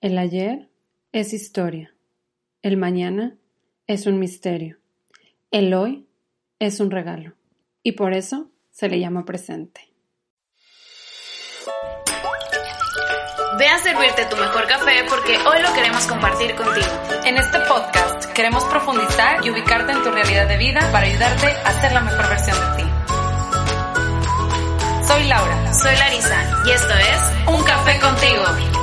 El ayer es historia, el mañana es un misterio, el hoy es un regalo y por eso se le llama presente. Ve a servirte tu mejor café porque hoy lo queremos compartir contigo. En este podcast queremos profundizar y ubicarte en tu realidad de vida para ayudarte a ser la mejor versión de ti. Soy Laura. Soy Larisa y esto es Un Café contigo.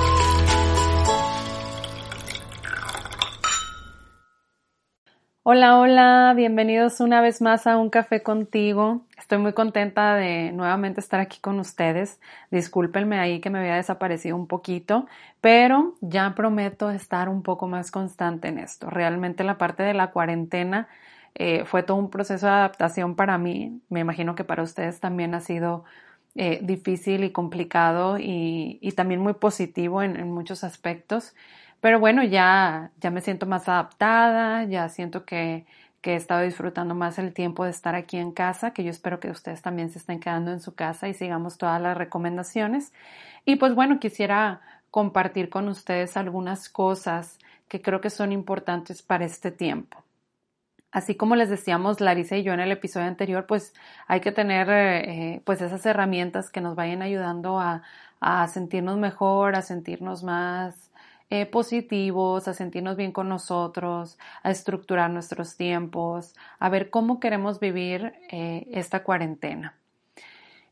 Hola, hola, bienvenidos una vez más a Un Café contigo. Estoy muy contenta de nuevamente estar aquí con ustedes. Discúlpenme ahí que me había desaparecido un poquito, pero ya prometo estar un poco más constante en esto. Realmente la parte de la cuarentena eh, fue todo un proceso de adaptación para mí. Me imagino que para ustedes también ha sido eh, difícil y complicado y, también muy positivo en, muchos aspectos. Pero bueno, ya, ya me siento más adaptada, ya siento que, que, he estado disfrutando más el tiempo de estar aquí en casa, que yo espero que ustedes también se estén quedando en su casa y sigamos todas las recomendaciones. Y pues bueno, quisiera compartir con ustedes algunas cosas que creo que son importantes para este tiempo. Así como les decíamos Larisa y yo en el episodio anterior, pues hay que tener eh, pues esas herramientas que nos vayan ayudando a, sentirnos mejor, a sentirnos más eh, positivos, a sentirnos bien con nosotros, a estructurar nuestros tiempos, a ver cómo queremos vivir eh, esta cuarentena.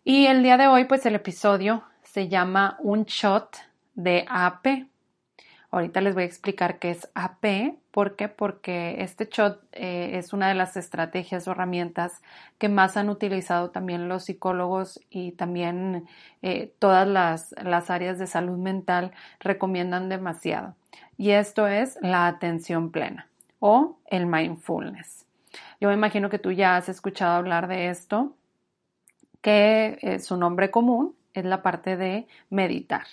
Y el día de hoy, pues el episodio se llama Un shot de AP Ahorita les voy a explicar qué es AP. ¿Por qué? Porque este shot eh, es una de las estrategias o herramientas que más han utilizado también los psicólogos y también eh, todas las, las áreas de salud mental recomiendan demasiado. Y esto es la atención plena o el mindfulness. Yo me imagino que tú ya has escuchado hablar de esto, que eh, su nombre común es la parte de meditar.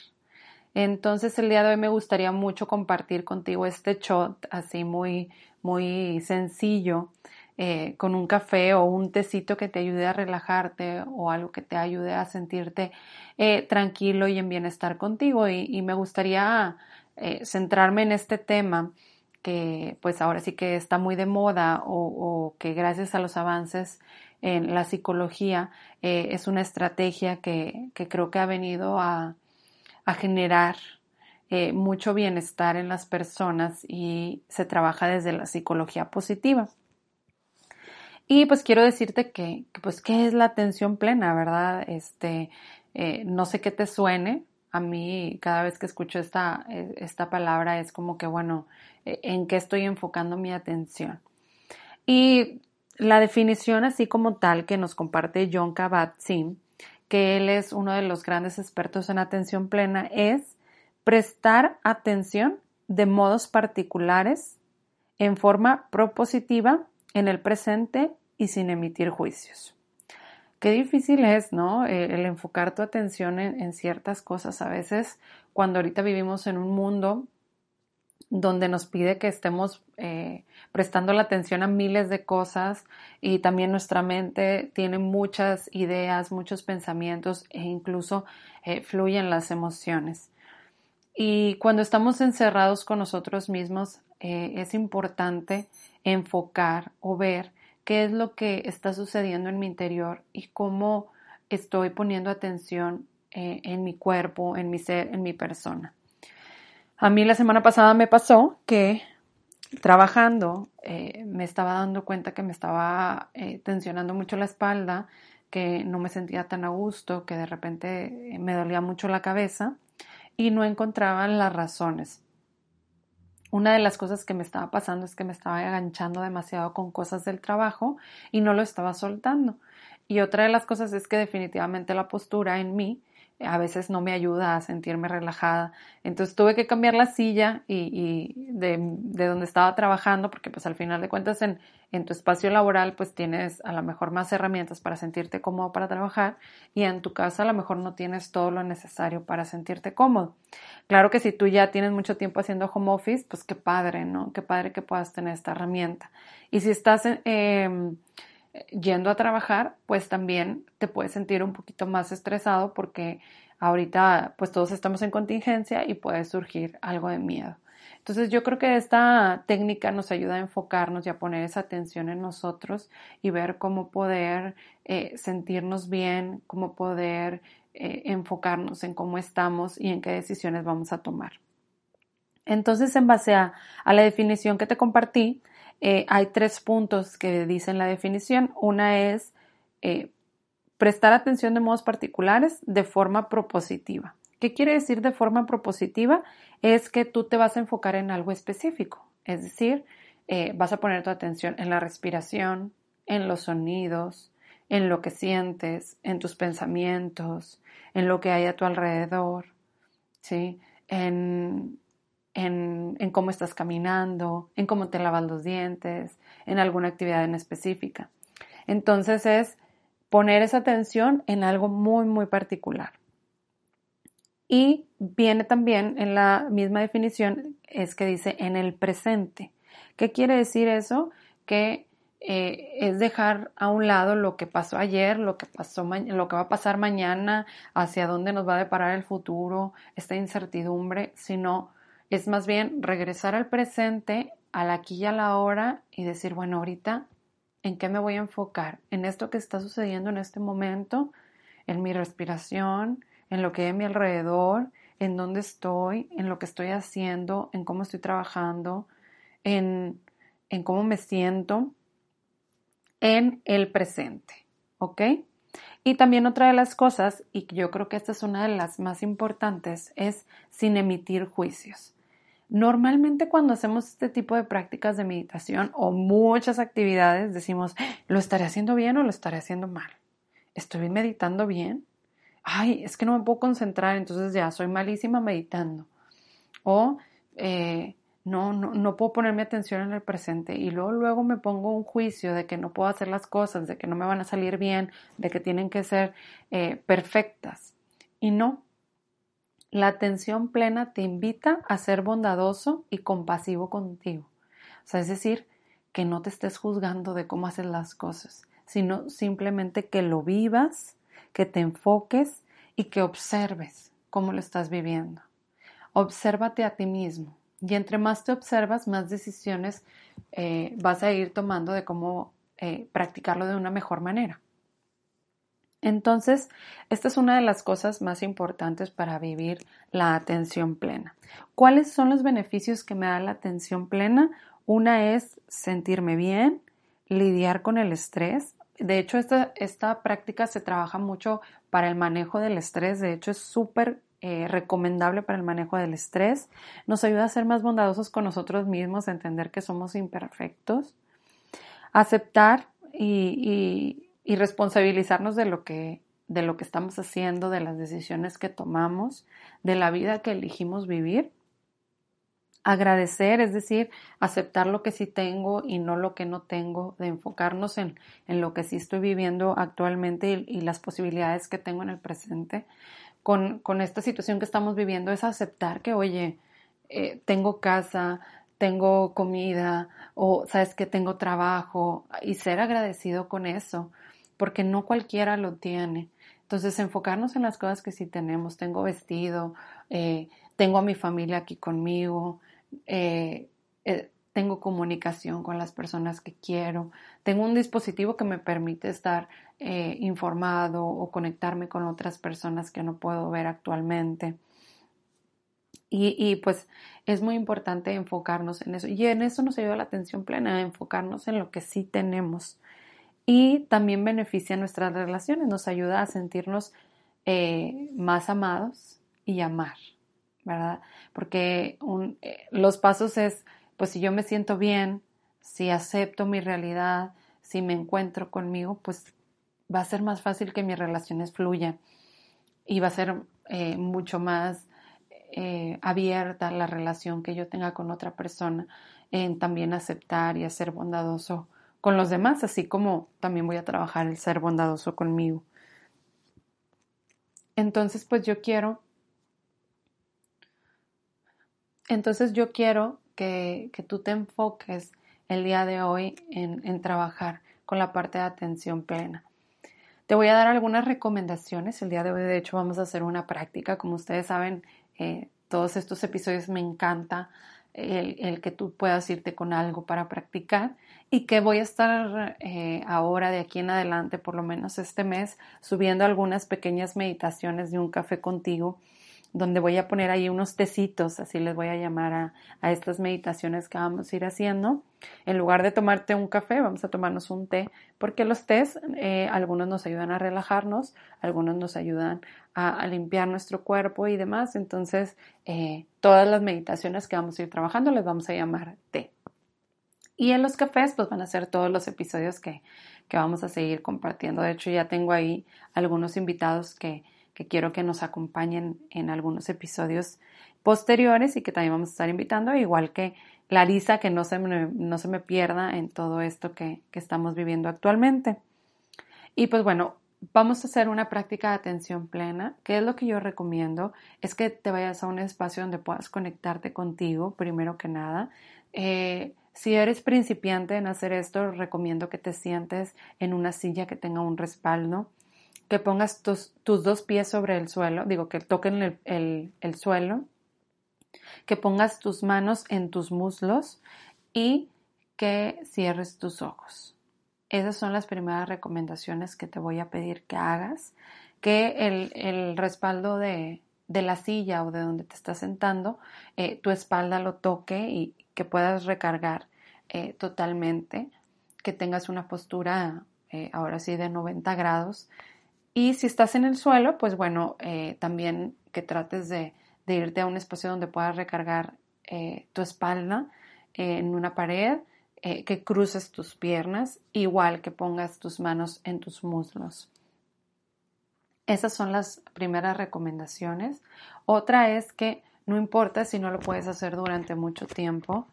Entonces el día de hoy me gustaría mucho compartir contigo este shot así muy, muy sencillo, eh, con un café o un tecito que te ayude a relajarte o algo que te ayude a sentirte eh, tranquilo y en bienestar contigo. Y, me gustaría eh, centrarme en este tema que pues ahora sí que está muy de moda o, que gracias a los avances en la psicología es una estrategia que creo que ha venido a, a generar eh, mucho bienestar en las personas y se trabaja desde la psicología positiva. Y pues quiero decirte que, pues, ¿qué es la atención plena, verdad? Este, eh, no sé qué te suene. A mí, cada vez que escucho esta, eh, esta palabra, es como que, bueno, ¿en qué estoy enfocando mi atención? Y la definición, así como tal, que nos comparte John Kabat-Zinn, que él es uno de los grandes expertos en atención plena, es prestar atención de modos particulares en forma propositiva en el presente y sin emitir juicios. Qué difícil es, ¿no? Eh, el, enfocar tu atención en, ciertas cosas. A veces, cuando ahorita vivimos en un mundo donde nos pide que estemos eh, prestando la atención a miles de cosas y también nuestra mente tiene muchas ideas, muchos pensamientos e incluso eh, fluyen las emociones. Y cuando estamos encerrados con nosotros mismos, eh, es importante enfocar o ver qué es lo que está sucediendo en mi interior y cómo estoy poniendo atención en mi cuerpo, en mi ser, en mi persona. A mí la semana pasada me pasó que trabajando eh, me estaba dando cuenta que me estaba eh, tensionando mucho la espalda, que no me sentía tan a gusto, que de repente eh, me dolía mucho la cabeza y no encontraba las razones. Una de las cosas que me estaba pasando es que me estaba enganchando demasiado con cosas del trabajo y no lo estaba soltando. Y otra de las cosas es que definitivamente la postura en mí a veces no me ayuda a sentirme relajada. Entonces tuve que cambiar la silla y, de, donde estaba trabajando, porque pues al final de cuentas en, en, tu espacio laboral pues tienes a lo mejor más herramientas para sentirte cómodo para trabajar y en tu casa a lo mejor no tienes todo lo necesario para sentirte cómodo. Claro que si tú ya tienes mucho tiempo haciendo home office, pues qué padre, ¿no? Qué padre que puedas tener esta herramienta. Y si estás... Eh, yendo a trabajar, pues también te puedes sentir un poquito más estresado porque ahorita pues todos estamos en contingencia y puede surgir algo de miedo. Entonces yo creo que esta técnica nos ayuda a enfocarnos y a poner esa atención en nosotros y ver cómo poder eh, sentirnos bien, cómo poder eh, enfocarnos en cómo estamos y en qué decisiones vamos a tomar. Entonces, en base a, la definición que te compartí, eh, hay tres puntos que dicen la definición. Una es prestar atención de modos particulares de forma propositiva. ¿Qué quiere decir de forma propositiva? Es que tú te vas a enfocar en algo específico, es decir, eh, vas a poner tu atención en la respiración, en los sonidos, en lo que sientes, en tus pensamientos, en lo que hay a tu alrededor, ¿sí? En, en, cómo estás caminando, en cómo te lavas los dientes, en alguna actividad en específica. Entonces es poner esa atención en algo muy, muy particular. Y viene también en la misma definición, es que dice en el presente. ¿Qué quiere decir eso? Que eh, es dejar a un lado lo que pasó ayer, lo que pasó lo que va a pasar mañana, hacia dónde nos va a deparar el futuro, esta incertidumbre, sino es más bien regresar al presente, al aquí y a la hora y decir, bueno, ahorita, ¿en qué me voy a enfocar? En esto que está sucediendo en este momento, en mi respiración, en lo que hay a mi alrededor, en dónde estoy, en lo que estoy haciendo, en cómo estoy trabajando, en, en cómo me siento, en el presente. ¿Ok? Y también otra de las cosas, y yo creo que esta es una de las más importantes, es sin emitir juicios. Normalmente cuando hacemos este tipo de prácticas de meditación o muchas actividades decimos, ¿lo estaré haciendo bien o lo estaré haciendo mal? ¿Estoy meditando bien? ay, es que no me puedo concentrar, entonces ya soy malísima meditando. O eh, no, no, no puedo ponerme atención en el presente y luego, luego me pongo un juicio de que no puedo hacer las cosas, de que no me van a salir bien, de que tienen que ser eh, perfectas. Y no, la atención plena te invita a ser bondadoso y compasivo contigo. O sea, es decir, que no te estés juzgando de cómo haces las cosas, sino simplemente que lo vivas que te enfoques y que observes cómo lo estás viviendo. Obsérvate a ti mismo y entre más te observas, más decisiones eh, vas a ir tomando de cómo eh, practicarlo de una mejor manera. Entonces, esta es una de las cosas más importantes para vivir la atención plena. ¿Cuáles son los beneficios que me da la atención plena? Una es sentirme bien, lidiar con el estrés, de hecho, esta, esta práctica se trabaja mucho para el manejo del estrés. De hecho, es súper eh, recomendable para el manejo del estrés. Nos ayuda a ser más bondadosos con nosotros mismos, a entender que somos imperfectos. Aceptar y, y, responsabilizarnos de lo, que, de lo que estamos haciendo, de las decisiones que tomamos, de la vida que elegimos vivir. Agradecer, es decir, aceptar lo que sí tengo y no lo que no tengo, de enfocarnos en, en lo que sí estoy viviendo actualmente y, las posibilidades que tengo en el presente. Con, con, esta situación que estamos viviendo es aceptar que, oye, eh, tengo casa, tengo comida o sabes que tengo trabajo y ser agradecido con eso, porque no cualquiera lo tiene. Entonces, enfocarnos en las cosas que sí tenemos. Tengo vestido, eh, tengo a mi familia aquí conmigo, eh, eh, tengo comunicación con las personas que quiero, tengo un dispositivo que me permite estar informado o conectarme con otras personas que no puedo ver actualmente. Y, y, pues es muy importante enfocarnos en eso. Y en eso nos ayuda la atención plena, enfocarnos en lo que sí tenemos. Y también beneficia nuestras relaciones, nos ayuda a sentirnos más amados y amar. ¿verdad? Porque eh, los pasos es, pues si yo me siento bien, si acepto mi realidad, si me encuentro conmigo, pues va a ser más fácil que mis relaciones fluyan y va a ser eh, mucho más eh, abierta la relación que yo tenga con otra persona en también aceptar y ser bondadoso con los demás, así como también voy a trabajar el ser bondadoso conmigo. Entonces, pues yo quiero entonces yo quiero que, tú te enfoques el día de hoy en, trabajar con la parte de atención plena. Te voy a dar algunas recomendaciones. El día de hoy, de hecho, vamos a hacer una práctica. Como ustedes saben, eh, todos estos episodios me encanta el, que tú puedas irte con algo para practicar y que voy a estar eh, ahora de aquí en adelante, por lo menos este mes, subiendo algunas pequeñas meditaciones de un café contigo donde voy a poner ahí unos tecitos, así les voy a llamar a, estas meditaciones que vamos a ir haciendo. En lugar de tomarte un café, vamos a tomarnos un té, porque los tés, eh, algunos nos ayudan a relajarnos, algunos nos ayudan a, limpiar nuestro cuerpo y demás. Entonces, eh, todas las meditaciones que vamos a ir trabajando les vamos a llamar té. Y en los cafés, pues van a ser todos los episodios que, que vamos a seguir compartiendo. De hecho, ya tengo ahí algunos invitados que, que quiero que nos acompañen en algunos episodios posteriores y que también vamos a estar invitando, igual que Larisa, que no se me, no se me pierda en todo esto que, que estamos viviendo actualmente. Y pues bueno, vamos a hacer una práctica de atención plena. ¿Qué es lo que yo recomiendo? Es que te vayas a un espacio donde puedas conectarte contigo, primero que nada. Eh, si eres principiante en hacer esto, recomiendo que te sientes en una silla que tenga un respaldo que pongas tus, dos pies sobre el suelo, digo que toquen el, suelo, que pongas tus manos en tus muslos y que cierres tus ojos. Esas son las primeras recomendaciones que te voy a pedir que hagas, que el, respaldo de, la silla o de donde te estás sentando, eh, tu espalda lo toque y que puedas recargar eh, totalmente, que tengas una postura eh, ahora sí de 90 grados y si estás en el suelo, pues bueno, eh, también que trates de, irte a un espacio donde puedas recargar eh, tu espalda en una pared, eh, que cruces tus piernas, igual que pongas tus manos en tus muslos. Esas son las primeras recomendaciones. Otra es que no importa si no lo puedes hacer durante mucho tiempo,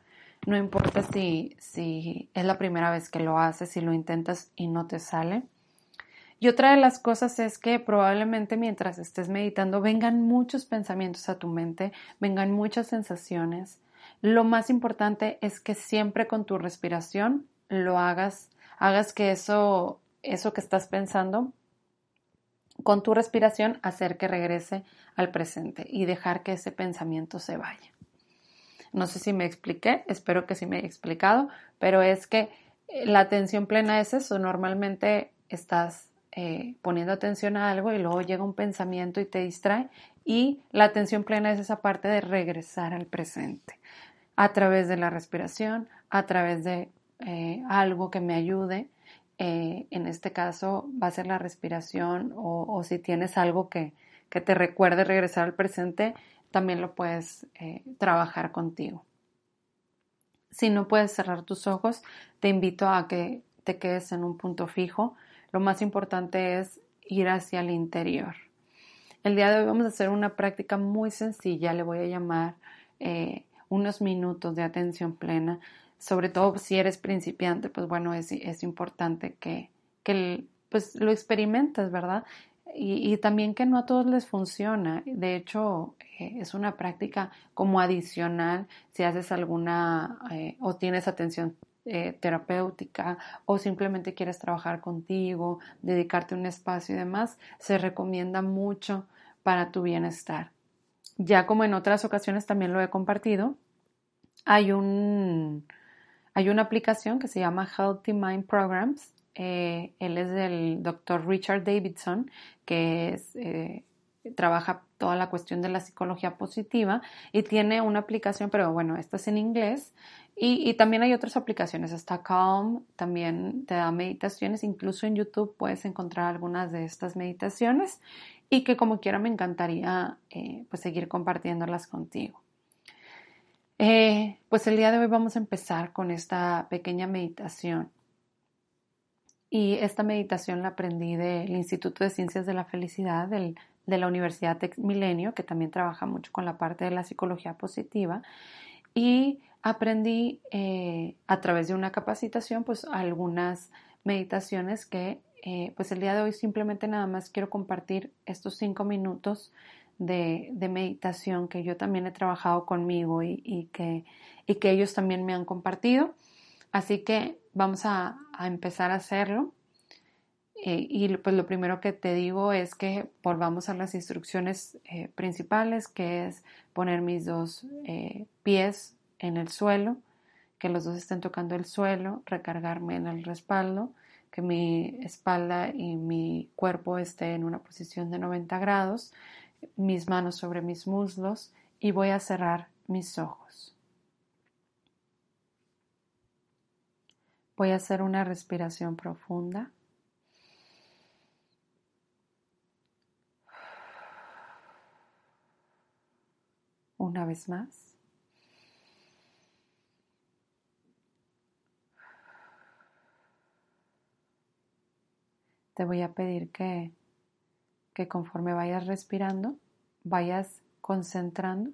no importa si, si es la primera vez que lo haces, si lo intentas y no te sale y otra de las cosas es que probablemente mientras estés meditando vengan muchos pensamientos a tu mente, vengan muchas sensaciones. Lo más importante es que siempre con tu respiración lo hagas, hagas que eso, eso que estás pensando, con tu respiración hacer que regrese al presente y dejar que ese pensamiento se vaya. No sé si me expliqué, espero que sí me he explicado, pero es que la atención plena es eso, normalmente estás eh, poniendo atención a algo y luego llega un pensamiento y te distrae. Y la atención plena es esa parte de regresar al presente a través de la respiración, a través de eh, algo que me ayude. Eh, en este caso va a ser la respiración o, si tienes algo que, que, te recuerde regresar al presente, también lo puedes trabajar contigo. Si no puedes cerrar tus ojos, te invito a que te quedes en un punto fijo lo más importante es ir hacia el interior. El día de hoy vamos a hacer una práctica muy sencilla, le voy a llamar eh, unos minutos de atención plena, sobre todo si eres principiante, pues bueno, es, importante que, pues lo experimentes, ¿verdad? Y, también que no a todos les funciona. De hecho, eh, es una práctica como adicional si haces alguna eh, o tienes atención eh, terapéutica o simplemente quieres trabajar contigo, dedicarte un espacio y demás, se recomienda mucho para tu bienestar. Ya como en otras ocasiones también lo he compartido, hay, un, hay una aplicación que se llama Healthy Mind Programs. Eh, él es del doctor Richard Davidson, que es, eh, trabaja toda la cuestión de la psicología positiva y tiene una aplicación, pero bueno, esta es en inglés, y, también hay otras aplicaciones, está Calm, también te da meditaciones, incluso en YouTube puedes encontrar algunas de estas meditaciones y que como quiera me encantaría eh, pues seguir compartiéndolas contigo. Eh, pues el día de hoy vamos a empezar con esta pequeña meditación. Y esta meditación la aprendí del Instituto de Ciencias de la Felicidad de la Universidad Tech Milenio, que también trabaja mucho con la parte de la psicología positiva. Y aprendí eh, a través de una capacitación pues algunas meditaciones que eh, pues el día de hoy simplemente nada más quiero compartir estos cinco minutos de, meditación que yo también he trabajado conmigo y, que, y que ellos también me han compartido. Así que vamos a, empezar a hacerlo. Eh, y pues lo primero que te digo es que volvamos a las instrucciones principales, que es poner mis dos pies en el suelo, que los dos estén tocando el suelo, recargarme en el respaldo, que mi espalda y mi cuerpo esté en una posición de 90 grados, mis manos sobre mis muslos y voy a cerrar mis ojos. Voy a hacer una respiración profunda. Una vez más. Te voy a pedir que, que conforme vayas respirando, vayas concentrando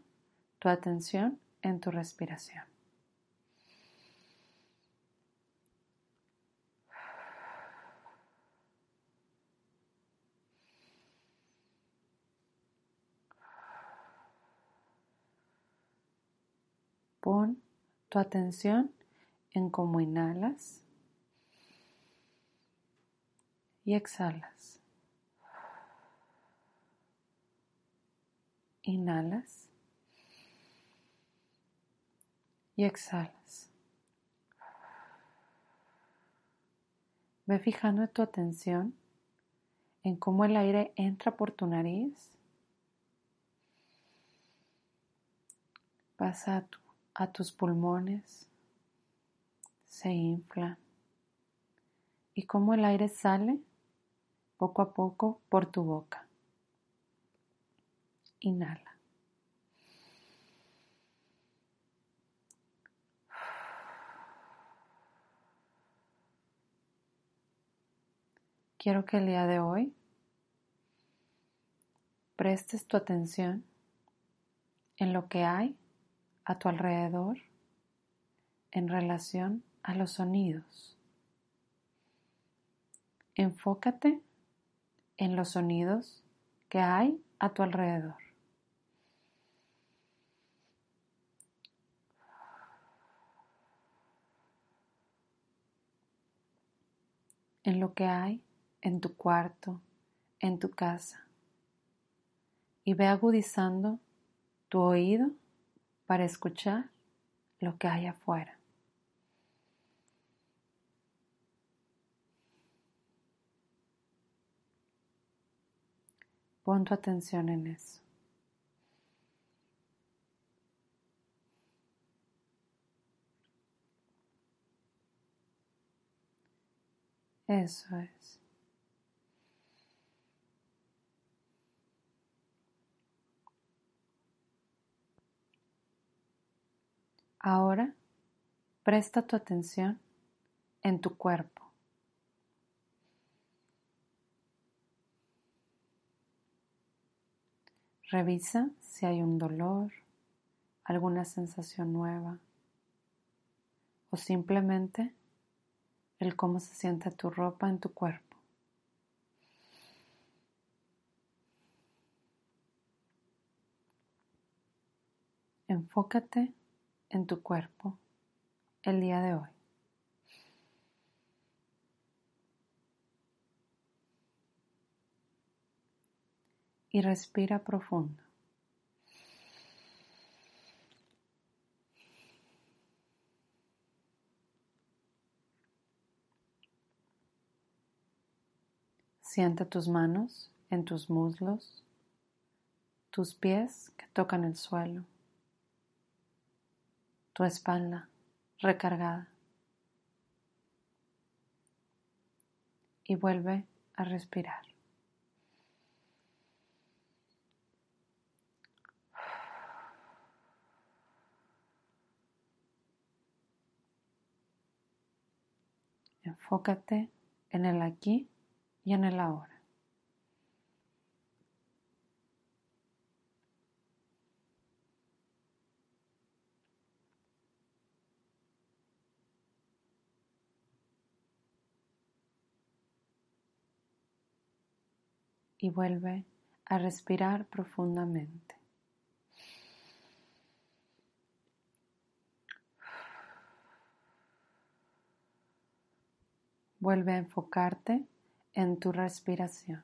tu atención en tu respiración. Pon tu atención en cómo inhalas y exhalas. Inhalas y exhalas. Ve fijando tu atención en cómo el aire entra por tu nariz, pasa a a tus pulmones, se infla y cómo el aire sale poco a poco por tu boca. Inhala. Quiero que el día de hoy prestes tu atención en lo que hay a tu alrededor en relación a los sonidos. Enfócate en los sonidos que hay a tu alrededor. En lo que hay en tu cuarto, en tu casa. Y ve agudizando tu oído para escuchar lo que hay afuera. Pon tu atención en eso. Eso es. Ahora presta tu atención en tu cuerpo. Revisa si hay un dolor, alguna sensación nueva o simplemente el cómo se siente tu ropa en tu cuerpo. Enfócate en tu cuerpo el día de hoy. Y respira profundo. Siente tus manos en tus muslos, tus pies que tocan el suelo tu espalda recargada. Y vuelve a respirar. Enfócate en el aquí y en el ahora. y vuelve a respirar profundamente. Vuelve a enfocarte en tu respiración.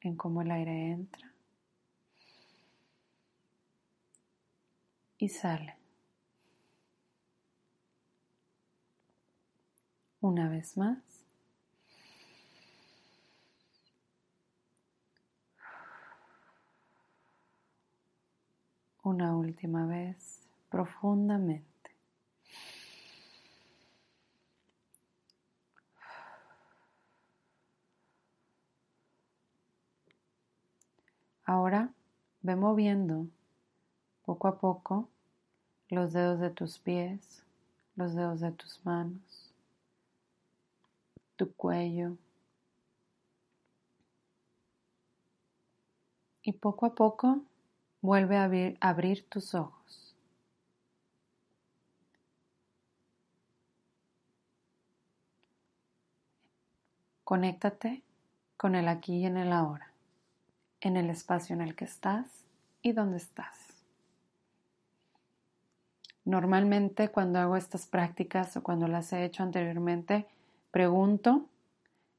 En cómo el aire entra y sale. Una vez más. Una última vez profundamente. Ahora ve moviendo poco a poco los dedos de tus pies, los dedos de tus manos, tu cuello. Y poco a poco vuelve a abrir, tus ojos. Conéctate con el aquí y en el ahora, en el espacio en el que estás y donde estás. Normalmente cuando hago estas prácticas o cuando las he hecho anteriormente, pregunto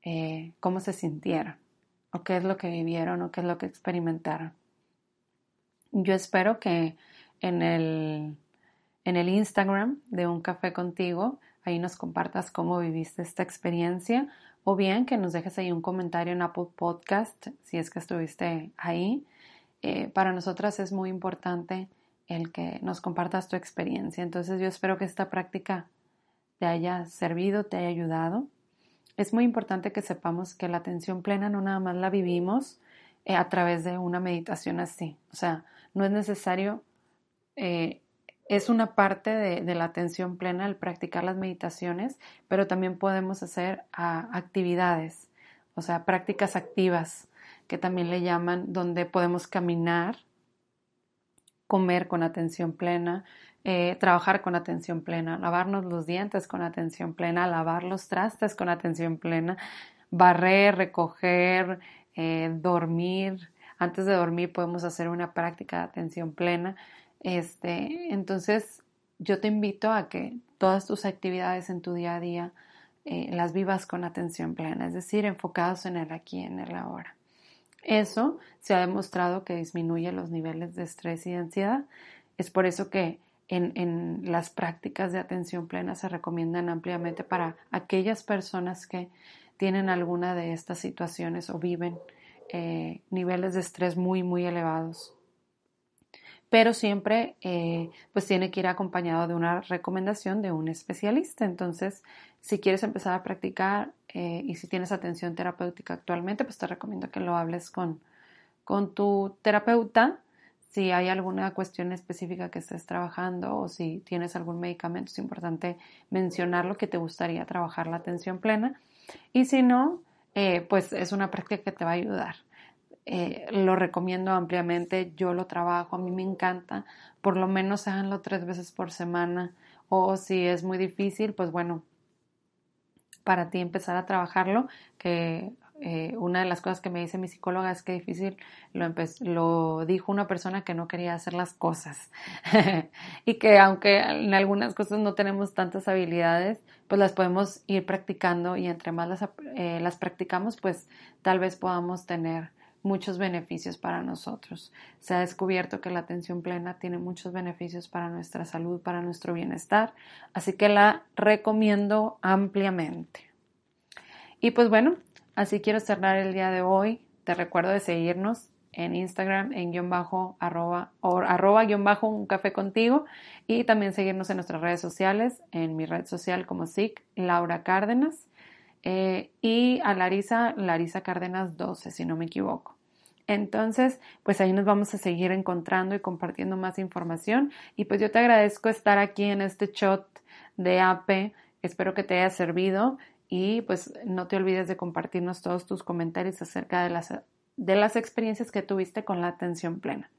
eh, cómo se sintieron o qué es lo que vivieron o qué es lo que experimentaron. Yo espero que en el, en el Instagram de Un Café Contigo, ahí nos compartas cómo viviste esta experiencia o bien que nos dejes ahí un comentario en Apple Podcast si es que estuviste ahí. Eh, para nosotras es muy importante el que nos compartas tu experiencia. Entonces yo espero que esta práctica te haya servido, te haya ayudado. Es muy importante que sepamos que la atención plena no nada más la vivimos eh, a través de una meditación así. O sea, no es necesario eh, es una parte de, la atención plena el practicar las meditaciones, pero también podemos hacer ah, actividades, o sea, prácticas activas, que también le llaman, donde podemos caminar, comer con atención plena, eh, trabajar con atención plena, lavarnos los dientes con atención plena, lavar los trastes con atención plena, barrer, recoger, eh, dormir. Antes de dormir podemos hacer una práctica de atención plena. Este, entonces, yo te invito a que todas tus actividades en tu día a día eh, las vivas con atención plena, es decir, enfocados en el aquí, en el ahora. Eso se ha demostrado que disminuye los niveles de estrés y de ansiedad. Es por eso que en, en, las prácticas de atención plena se recomiendan ampliamente para aquellas personas que tienen alguna de estas situaciones o viven eh, niveles de estrés muy, muy elevados pero siempre eh, pues tiene que ir acompañado de una recomendación de un especialista. Entonces, si quieres empezar a practicar eh, y si tienes atención terapéutica actualmente, pues te recomiendo que lo hables con, con tu terapeuta. Si hay alguna cuestión específica que estés trabajando o si tienes algún medicamento, es importante mencionarlo que te gustaría trabajar la atención plena. Y si no, eh, pues es una práctica que te va a ayudar. Eh, lo recomiendo ampliamente, yo lo trabajo, a mí me encanta, por lo menos háganlo tres veces por semana o si es muy difícil, pues bueno, para ti empezar a trabajarlo, que eh, una de las cosas que me dice mi psicóloga es que difícil lo, lo dijo una persona que no quería hacer las cosas y que aunque en algunas cosas no tenemos tantas habilidades, pues las podemos ir practicando y entre más las, eh, las practicamos, pues tal vez podamos tener muchos beneficios para nosotros. Se ha descubierto que la atención plena tiene muchos beneficios para nuestra salud, para nuestro bienestar, así que la recomiendo ampliamente. Y pues bueno, así quiero cerrar el día de hoy. Te recuerdo de seguirnos en Instagram en guion bajo arroba, o arroba guion bajo un café contigo y también seguirnos en nuestras redes sociales, en mi red social como SIC, Laura Cárdenas eh, y a Larisa, Larisa Cárdenas 12, si no me equivoco. Entonces, pues ahí nos vamos a seguir encontrando y compartiendo más información. Y pues yo te agradezco estar aquí en este shot de AP. Espero que te haya servido y pues no te olvides de compartirnos todos tus comentarios acerca de las, de las experiencias que tuviste con la atención plena.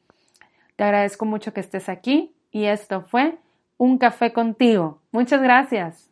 Te agradezco mucho que estés aquí y esto fue Un Café contigo. Muchas gracias.